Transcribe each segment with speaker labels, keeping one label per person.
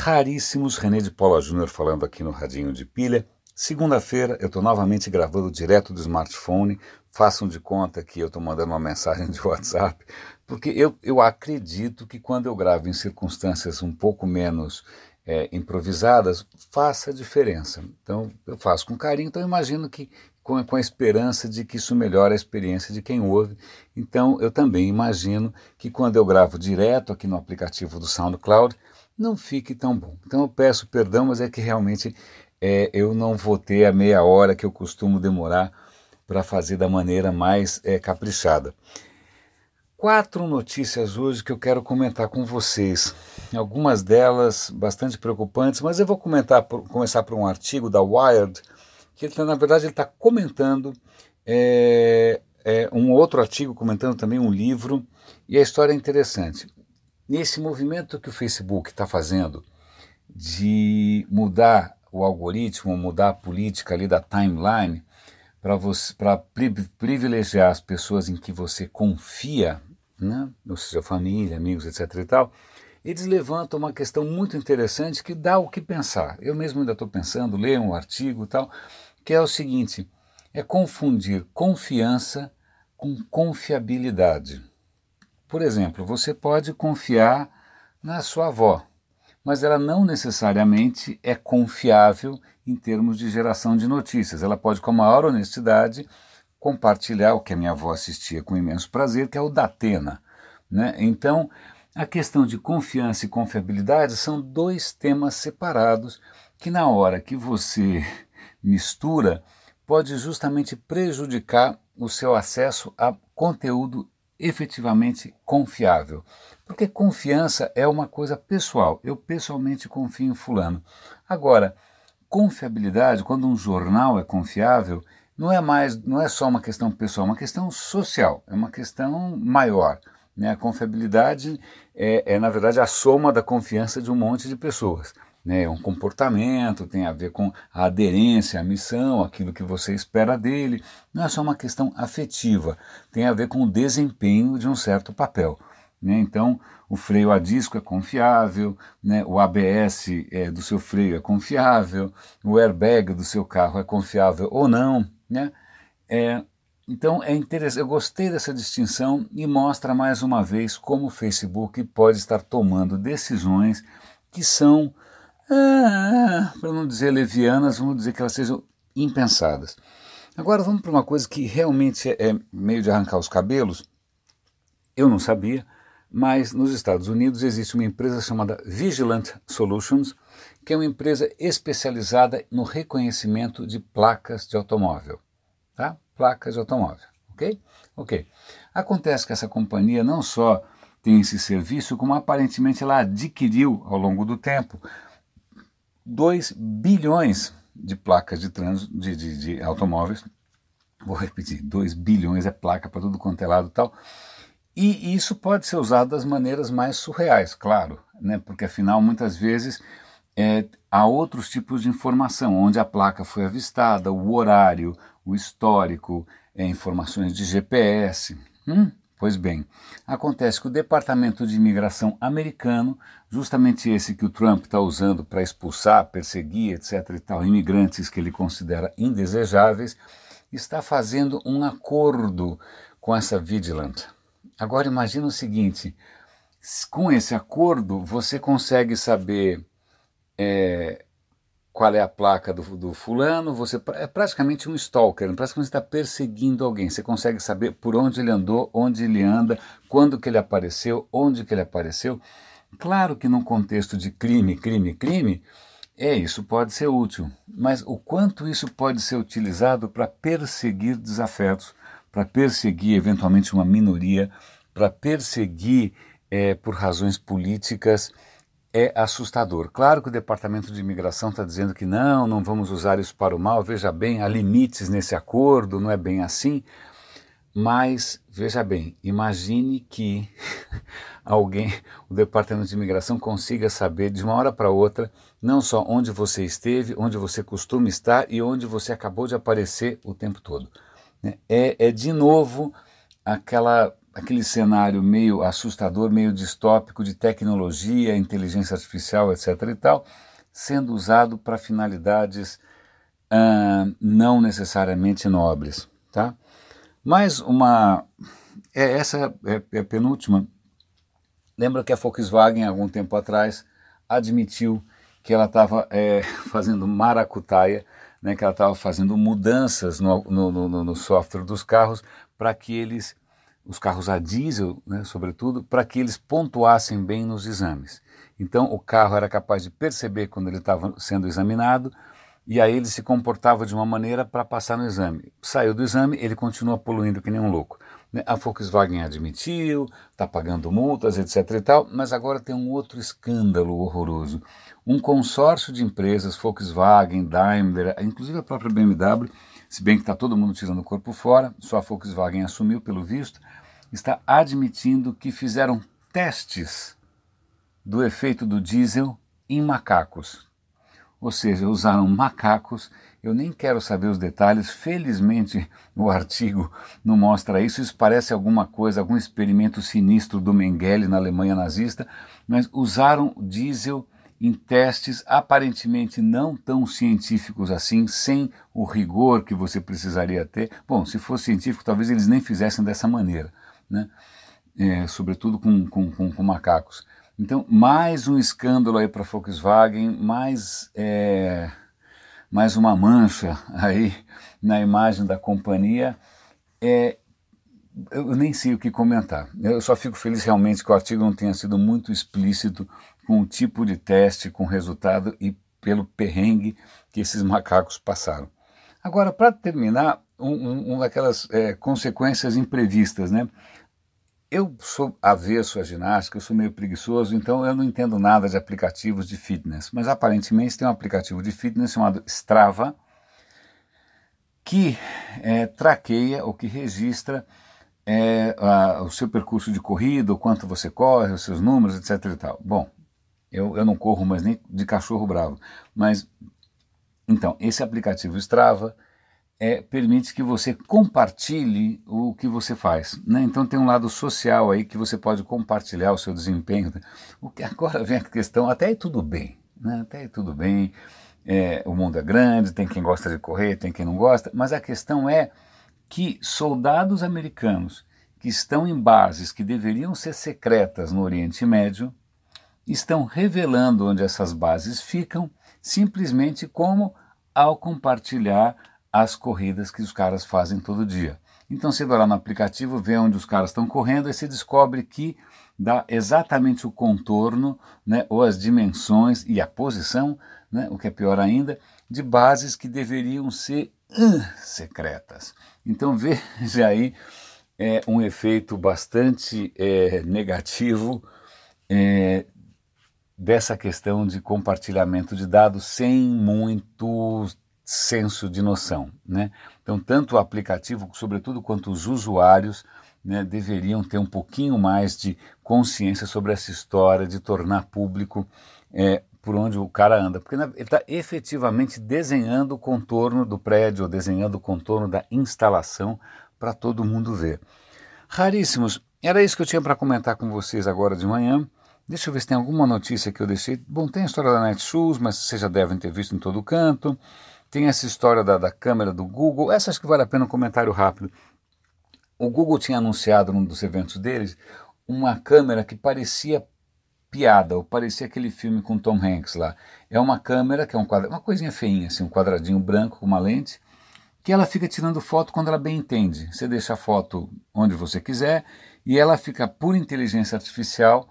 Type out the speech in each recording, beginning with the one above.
Speaker 1: raríssimos. René de Paula Júnior falando aqui no Radinho de Pilha. Segunda-feira eu estou novamente gravando direto do smartphone. Façam de conta que eu estou mandando uma mensagem de WhatsApp, porque eu, eu acredito que quando eu gravo em circunstâncias um pouco menos é, improvisadas, faça diferença. Então eu faço com carinho, então imagino que com, com a esperança de que isso melhore a experiência de quem ouve. Então eu também imagino que quando eu gravo direto aqui no aplicativo do SoundCloud, não fique tão bom. Então eu peço perdão, mas é que realmente é, eu não vou ter a meia hora que eu costumo demorar para fazer da maneira mais é, caprichada. Quatro notícias hoje que eu quero comentar com vocês. Algumas delas bastante preocupantes, mas eu vou comentar, começar por um artigo da Wired, que ele, tá, na verdade ele está comentando é, é, um outro artigo, comentando também um livro, e a história é interessante nesse movimento que o Facebook está fazendo de mudar o algoritmo, mudar a política ali da timeline para privilegiar as pessoas em que você confia, né? ou seja, família, amigos, etc. e tal, eles levantam uma questão muito interessante que dá o que pensar. Eu mesmo ainda estou pensando, leio um artigo e tal, que é o seguinte: é confundir confiança com confiabilidade. Por exemplo, você pode confiar na sua avó, mas ela não necessariamente é confiável em termos de geração de notícias. Ela pode, com a maior honestidade, compartilhar o que a minha avó assistia com imenso prazer, que é o Datena. Né? Então, a questão de confiança e confiabilidade são dois temas separados que, na hora que você mistura, pode justamente prejudicar o seu acesso a conteúdo efetivamente confiável. Porque confiança é uma coisa pessoal. Eu pessoalmente confio em Fulano. Agora, confiabilidade, quando um jornal é confiável, não é mais, não é só uma questão pessoal, é uma questão social, é uma questão maior. Né? A confiabilidade é, é, na verdade, a soma da confiança de um monte de pessoas né, um comportamento, tem a ver com a aderência à missão, aquilo que você espera dele. Não é só uma questão afetiva, tem a ver com o desempenho de um certo papel. Né? Então, o freio a disco é confiável, né? o ABS é, do seu freio é confiável, o airbag do seu carro é confiável ou não. Né? É, então, é interessante, eu gostei dessa distinção e mostra mais uma vez como o Facebook pode estar tomando decisões que são ah, para não dizer levianas, vamos dizer que elas sejam impensadas. Agora vamos para uma coisa que realmente é, é meio de arrancar os cabelos. Eu não sabia, mas nos Estados Unidos existe uma empresa chamada Vigilant Solutions, que é uma empresa especializada no reconhecimento de placas de automóvel. Tá? Placas de automóvel, ok? Ok. Acontece que essa companhia não só tem esse serviço, como aparentemente ela adquiriu ao longo do tempo 2 bilhões de placas de trânsito de, de, de, automóveis. Vou repetir, 2 bilhões é placa para tudo quanto é lado e tal. E isso pode ser usado das maneiras mais surreais, claro, né? porque afinal muitas vezes é, há outros tipos de informação, onde a placa foi avistada, o horário, o histórico, é, informações de GPS. Hum, Pois bem, acontece que o Departamento de Imigração americano, justamente esse que o Trump está usando para expulsar, perseguir, etc. e tal, imigrantes que ele considera indesejáveis, está fazendo um acordo com essa Vigilant. Agora imagine o seguinte: com esse acordo você consegue saber é, qual é a placa do, do, fulano, você é praticamente um stalker, praticamente está perseguindo alguém. Você consegue saber por onde ele andou, onde ele anda, quando que ele apareceu, onde que ele apareceu. Claro que num contexto de crime, crime, crime, é isso pode ser útil, mas o quanto isso pode ser utilizado para perseguir desafetos, para perseguir eventualmente uma minoria, para perseguir é, por razões políticas é assustador. Claro que o Departamento de Imigração está dizendo que não, não vamos usar isso para o mal. Veja bem, há limites nesse acordo, não é bem assim. Mas veja bem, imagine que alguém, o Departamento de Imigração consiga saber de uma hora para outra não só onde você esteve, onde você costuma estar e onde você acabou de aparecer o tempo todo. É, é de novo aquela aquele cenário meio assustador, meio distópico de tecnologia, inteligência artificial, etc. e tal, sendo usado para finalidades uh, não necessariamente nobres, tá? Mais uma, é, essa é, é a penúltima. Lembra que a Volkswagen, algum tempo atrás, admitiu que ela estava é, fazendo maracutaia, né, que ela estava fazendo mudanças no, no, no, no software dos carros para que eles, os carros a diesel, né, sobretudo, para que eles pontuassem bem nos exames. Então o carro era capaz de perceber quando ele estava sendo examinado e aí ele se comportava de uma maneira para passar no exame. Saiu do exame, ele continua poluindo que nem um louco. Né? A Volkswagen admitiu, está pagando multas, etc. e tal, mas agora tem um outro escândalo horroroso. Um consórcio de empresas, Volkswagen, Daimler, inclusive a própria BMW, se bem que está todo mundo tirando o corpo fora, só a Volkswagen assumiu pelo visto, está admitindo que fizeram testes do efeito do diesel em macacos. Ou seja, usaram macacos eu nem quero saber os detalhes, felizmente o artigo não mostra isso. Isso parece alguma coisa, algum experimento sinistro do Mengele na Alemanha nazista, mas usaram diesel em testes aparentemente não tão científicos assim, sem o rigor que você precisaria ter. Bom, se fosse científico, talvez eles nem fizessem dessa maneira, né? É, sobretudo com, com, com, com, macacos. Então, mais um escândalo aí para a Volkswagen, mais. É mais uma mancha aí na imagem da companhia. É, eu nem sei o que comentar. Eu só fico feliz realmente que o artigo não tenha sido muito explícito com o tipo de teste, com o resultado e pelo perrengue que esses macacos passaram. Agora, para terminar, um, um, uma daquelas é, consequências imprevistas, né? Eu sou avesso à ginástica, eu sou meio preguiçoso, então eu não entendo nada de aplicativos de fitness. Mas aparentemente tem um aplicativo de fitness chamado Strava que é, traqueia ou que registra é, a, o seu percurso de corrida, o quanto você corre, os seus números, etc. E tal. Bom, eu, eu não corro mais nem de cachorro bravo, mas então esse aplicativo Strava é, permite que você compartilhe o que você faz. Né? Então tem um lado social aí que você pode compartilhar o seu desempenho. O que agora vem a questão, até aí tudo bem, né? até aí tudo bem. É, o mundo é grande, tem quem gosta de correr, tem quem não gosta, mas a questão é que soldados americanos que estão em bases que deveriam ser secretas no Oriente Médio estão revelando onde essas bases ficam, simplesmente como ao compartilhar as corridas que os caras fazem todo dia. Então você vai lá no aplicativo, vê onde os caras estão correndo e você descobre que dá exatamente o contorno, né, ou as dimensões e a posição, né, o que é pior ainda, de bases que deveriam ser uh, secretas. Então veja aí é, um efeito bastante é, negativo é, dessa questão de compartilhamento de dados sem muito senso de noção. Né? Então, tanto o aplicativo, sobretudo quanto os usuários, né, deveriam ter um pouquinho mais de consciência sobre essa história de tornar público é, por onde o cara anda, porque ele está efetivamente desenhando o contorno do prédio, ou desenhando o contorno da instalação para todo mundo ver. Raríssimos, era isso que eu tinha para comentar com vocês agora de manhã. Deixa eu ver se tem alguma notícia que eu deixei. Bom, tem a história da Netshoes, mas vocês já devem ter visto em todo canto. Tem essa história da, da câmera do Google, essa acho que vale a pena um comentário rápido. O Google tinha anunciado num dos eventos deles uma câmera que parecia piada, ou parecia aquele filme com Tom Hanks lá. É uma câmera que é um uma coisinha feinha, assim, um quadradinho branco com uma lente, que ela fica tirando foto quando ela bem entende. Você deixa a foto onde você quiser e ela fica por inteligência artificial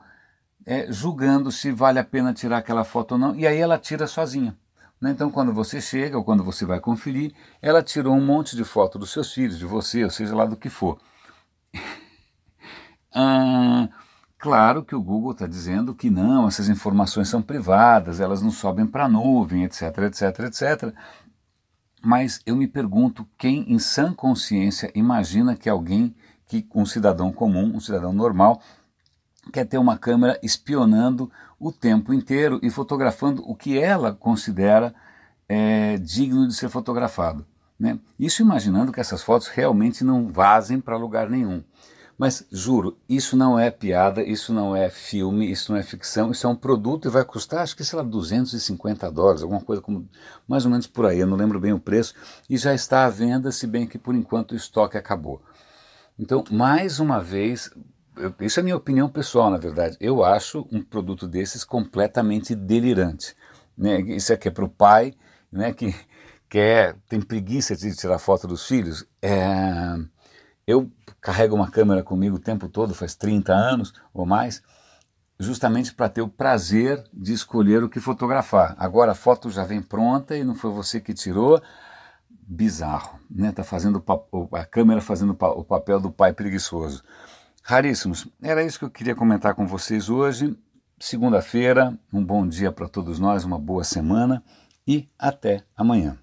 Speaker 1: é, julgando se vale a pena tirar aquela foto ou não, e aí ela tira sozinha. Né? Então, quando você chega ou quando você vai conferir, ela tirou um monte de foto dos seus filhos, de você, ou seja lá do que for. ah, claro que o Google está dizendo que não, essas informações são privadas, elas não sobem para a nuvem, etc, etc, etc. Mas eu me pergunto quem, em sã consciência, imagina que alguém, que um cidadão comum, um cidadão normal, quer ter uma câmera espionando o tempo inteiro e fotografando o que ela considera é, digno de ser fotografado. Né? Isso imaginando que essas fotos realmente não vazem para lugar nenhum. Mas juro, isso não é piada, isso não é filme, isso não é ficção, isso é um produto e vai custar, acho que sei lá, 250 dólares, alguma coisa como mais ou menos por aí, eu não lembro bem o preço, e já está à venda, se bem que por enquanto o estoque acabou. Então, mais uma vez, isso é minha opinião pessoal, na verdade, eu acho um produto desses completamente delirante. Né? Isso aqui é para o pai né, que quer, tem preguiça de tirar foto dos filhos. É, eu carrego uma câmera comigo o tempo todo, faz 30 anos ou mais, justamente para ter o prazer de escolher o que fotografar. Agora a foto já vem pronta e não foi você que tirou. Bizarro, né? Tá fazendo a câmera fazendo o papel do pai preguiçoso. Raríssimos. Era isso que eu queria comentar com vocês hoje. Segunda-feira, um bom dia para todos nós, uma boa semana e até amanhã.